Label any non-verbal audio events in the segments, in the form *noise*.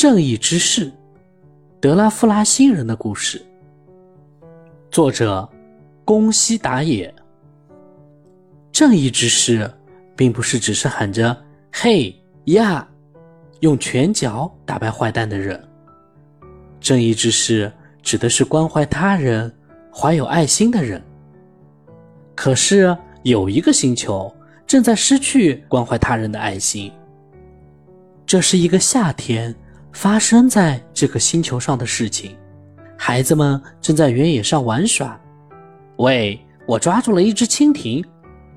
正义之士德拉夫拉星人的故事，作者宫西达也。正义之士，并不是只是喊着“嘿呀”，用拳脚打败坏蛋的人。正义之士指的是关怀他人、怀有爱心的人。可是有一个星球正在失去关怀他人的爱心。这是一个夏天发生在这个星球上的事情。孩子们正在原野上玩耍。喂，我抓住了一只蜻蜓。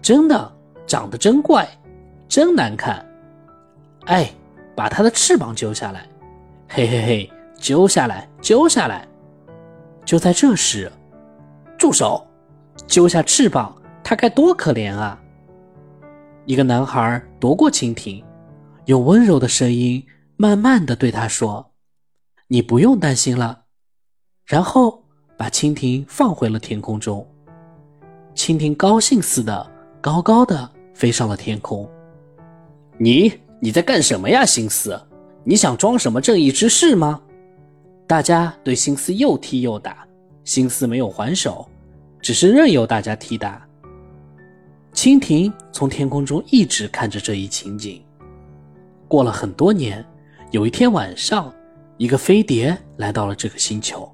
真的长得真怪，真难看。哎，把它的翅膀揪下来！嘿嘿嘿，揪下来，揪下来！就在这时，住手！揪下翅膀，它该多可怜啊！一个男孩夺过蜻蜓，用温柔的声音慢慢的对他说：“你不用担心了。”然后把蜻蜓放回了天空中。蜻蜓高兴似的。高高的飞上了天空。你你在干什么呀，心思？你想装什么正义之士吗？大家对心思又踢又打，心思没有还手，只是任由大家踢打。蜻蜓从天空中一直看着这一情景。过了很多年，有一天晚上，一个飞碟来到了这个星球。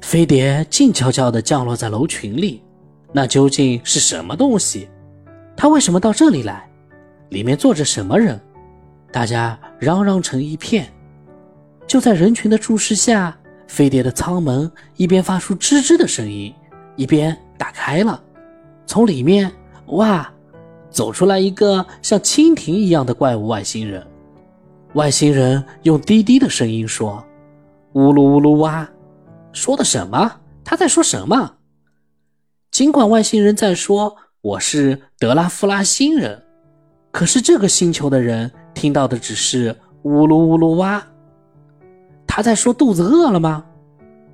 飞碟静悄悄地降落在楼群里，那究竟是什么东西？它为什么到这里来？里面坐着什么人？大家嚷嚷成一片。就在人群的注视下，飞碟的舱门一边发出吱吱的声音，一边打开了。从里面，哇，走出来一个像蜻蜓一样的怪物外星人。外星人用低低的声音说：“呜噜呜噜哇，说的什么？他在说什么？”尽管外星人在说。我是德拉夫拉星人，可是这个星球的人听到的只是呜噜呜噜哇。他在说肚子饿了吗？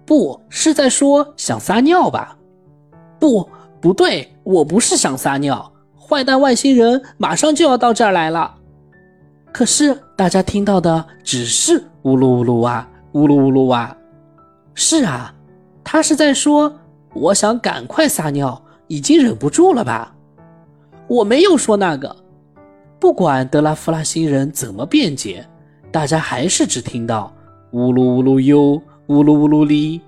不是在说想撒尿吧？不，不对，我不是想撒尿。坏蛋外星人马上就要到这儿来了。可是大家听到的只是呜噜呜噜哇，呜噜呜噜哇。是啊，他是在说我想赶快撒尿。已经忍不住了吧？我没有说那个。不管德拉夫拉星人怎么辩解，大家还是只听到呜噜呜噜哟，呜噜呜噜哩。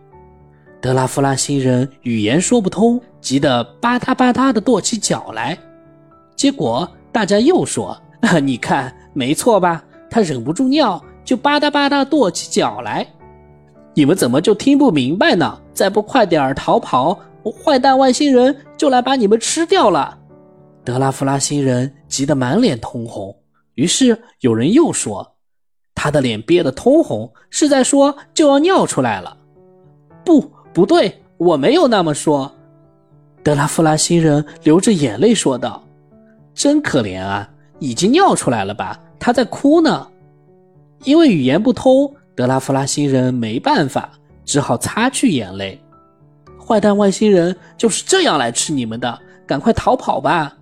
德拉夫拉星人语言说不通，急得吧嗒吧嗒的跺起脚来。结果大家又说：“ *laughs* 你看，没错吧？他忍不住尿，就吧嗒吧嗒跺起脚来。你们怎么就听不明白呢？再不快点逃跑！”坏蛋外星人就来把你们吃掉了！德拉夫拉星人急得满脸通红。于是有人又说：“他的脸憋得通红，是在说就要尿出来了。”不，不对，我没有那么说。德拉夫拉星人流着眼泪说道：“真可怜啊，已经尿出来了吧？他在哭呢。”因为语言不通，德拉夫拉星人没办法，只好擦去眼泪。坏蛋外星人就是这样来吃你们的，赶快逃跑吧！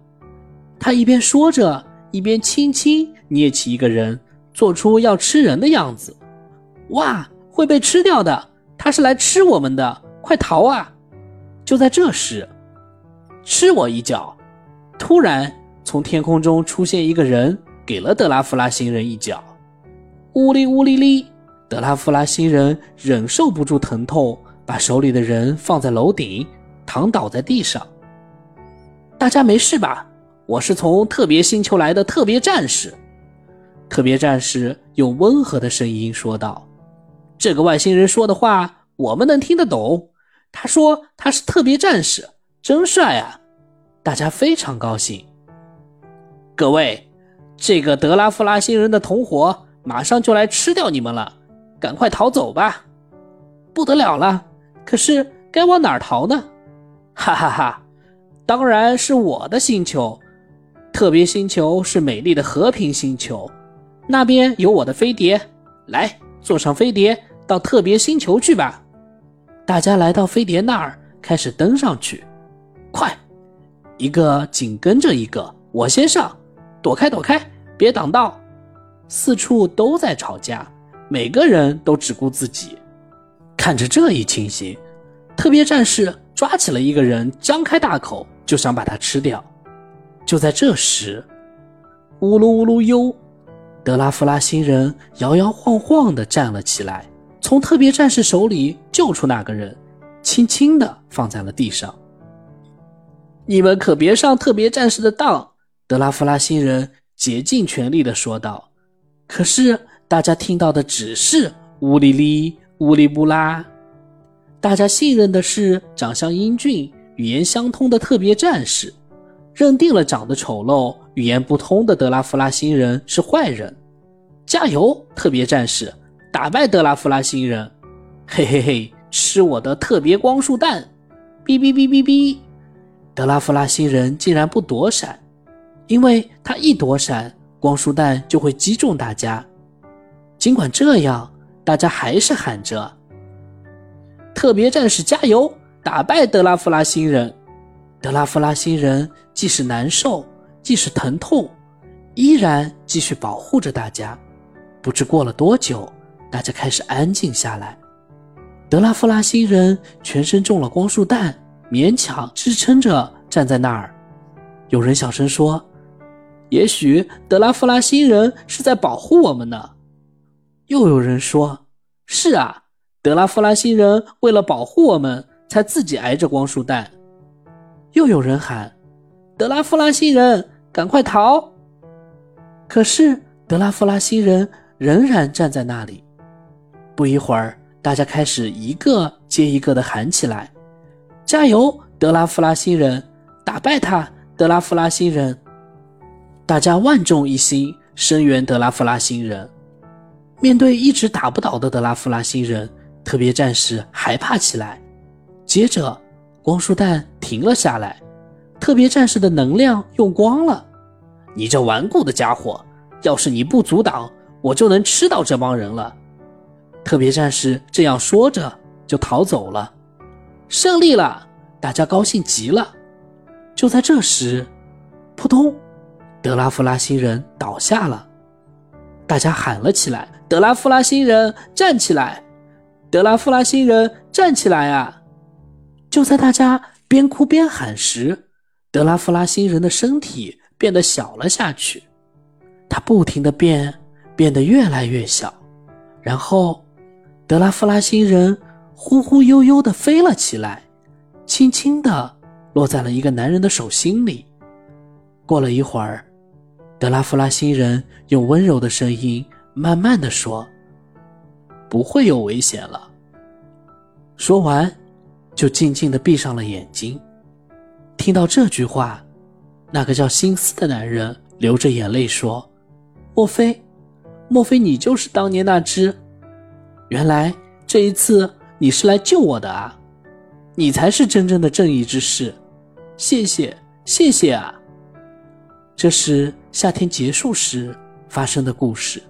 他一边说着，一边轻轻捏起一个人，做出要吃人的样子。哇，会被吃掉的！他是来吃我们的，快逃啊！就在这时，吃我一脚！突然，从天空中出现一个人，给了德拉夫拉星人一脚。呜哩呜哩哩，德拉夫拉星人忍受不住疼痛。把手里的人放在楼顶，躺倒在地上。大家没事吧？我是从特别星球来的特别战士。特别战士用温和的声音说道：“这个外星人说的话我们能听得懂。他说他是特别战士，真帅啊！”大家非常高兴。各位，这个德拉夫拉星人的同伙马上就来吃掉你们了，赶快逃走吧！不得了了！可是该往哪儿逃呢？哈哈哈，当然是我的星球，特别星球是美丽的和平星球，那边有我的飞碟，来坐上飞碟到特别星球去吧。大家来到飞碟那儿，开始登上去，快，一个紧跟着一个，我先上，躲开躲开，别挡道。四处都在吵架，每个人都只顾自己。看着这一情形，特别战士抓起了一个人，张开大口就想把他吃掉。就在这时，呜噜呜噜哟，德拉夫拉星人摇摇晃晃地站了起来，从特别战士手里救出那个人，轻轻地放在了地上。你们可别上特别战士的当！德拉夫拉星人竭尽全力地说道。可是大家听到的只是乌里里、乌里布拉。大家信任的是长相英俊、语言相通的特别战士，认定了长得丑陋、语言不通的德拉夫拉星人是坏人。加油，特别战士，打败德拉夫拉星人！嘿嘿嘿，吃我的特别光束弹！哔哔哔哔哔。德拉夫拉星人竟然不躲闪，因为他一躲闪，光束弹就会击中大家。尽管这样，大家还是喊着：“特别战士加油，打败德拉夫拉星人！”德拉夫拉星人即使难受，即使疼痛，依然继续保护着大家。不知过了多久，大家开始安静下来。德拉夫拉星人全身中了光束弹。勉强支撑着站在那儿，有人小声说：“也许德拉夫拉星人是在保护我们呢。”又有人说：“是啊，德拉夫拉星人为了保护我们，才自己挨着光束弹。”又有人喊：“德拉夫拉星人，赶快逃！”可是德拉夫拉星人仍然站在那里。不一会儿，大家开始一个接一个的喊起来。加油，德拉夫拉星人！打败他，德拉夫拉星人！大家万众一心，声援德拉夫拉星人。面对一直打不倒的德拉夫拉星人，特别战士害怕起来。接着，光束弹停了下来，特别战士的能量用光了。你这顽固的家伙！要是你不阻挡，我就能吃到这帮人了。特别战士这样说着，就逃走了。胜利了，大家高兴极了。就在这时，扑通，德拉夫拉星人倒下了。大家喊了起来：“德拉夫拉星人站起来！德拉夫拉星人站起来啊！”就在大家边哭边喊时，德拉夫拉星人的身体变得小了下去。他不停的变，变得越来越小。然后，德拉夫拉星人。忽忽悠悠地飞了起来，轻轻地落在了一个男人的手心里。过了一会儿，德拉夫拉星人用温柔的声音慢慢的说：“不会有危险了。”说完，就静静的闭上了眼睛。听到这句话，那个叫心思的男人流着眼泪说：“莫非，莫非你就是当年那只？原来这一次……”你是来救我的啊！你才是真正的正义之士，谢谢谢谢啊！这是夏天结束时发生的故事。